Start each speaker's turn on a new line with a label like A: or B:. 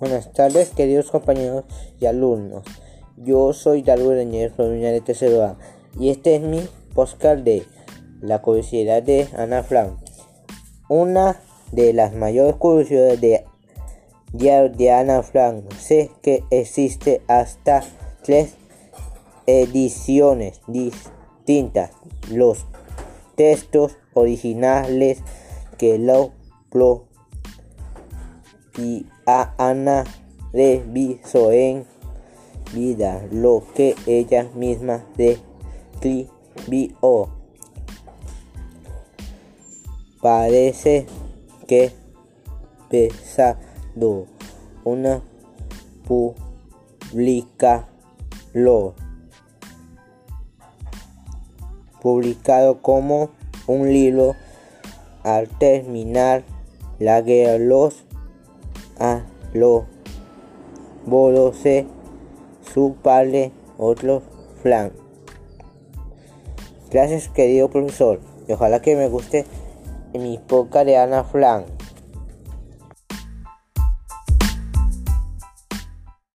A: Buenas tardes, queridos compañeros y alumnos. Yo soy Darwin Reñez, de tercero y este es mi podcast de La curiosidad de Ana Frank. Una de las mayores curiosidades de, Ana Frank. Sé que existe hasta tres ediciones distintas. Los textos originales que lo y a Ana revisó en vida lo que ella misma describió. Parece que pesado una lo publicado como un libro al terminar la guerra los a lo bolose su padre otro flan. Gracias querido profesor y ojalá que me guste mi poca de Ana Flan.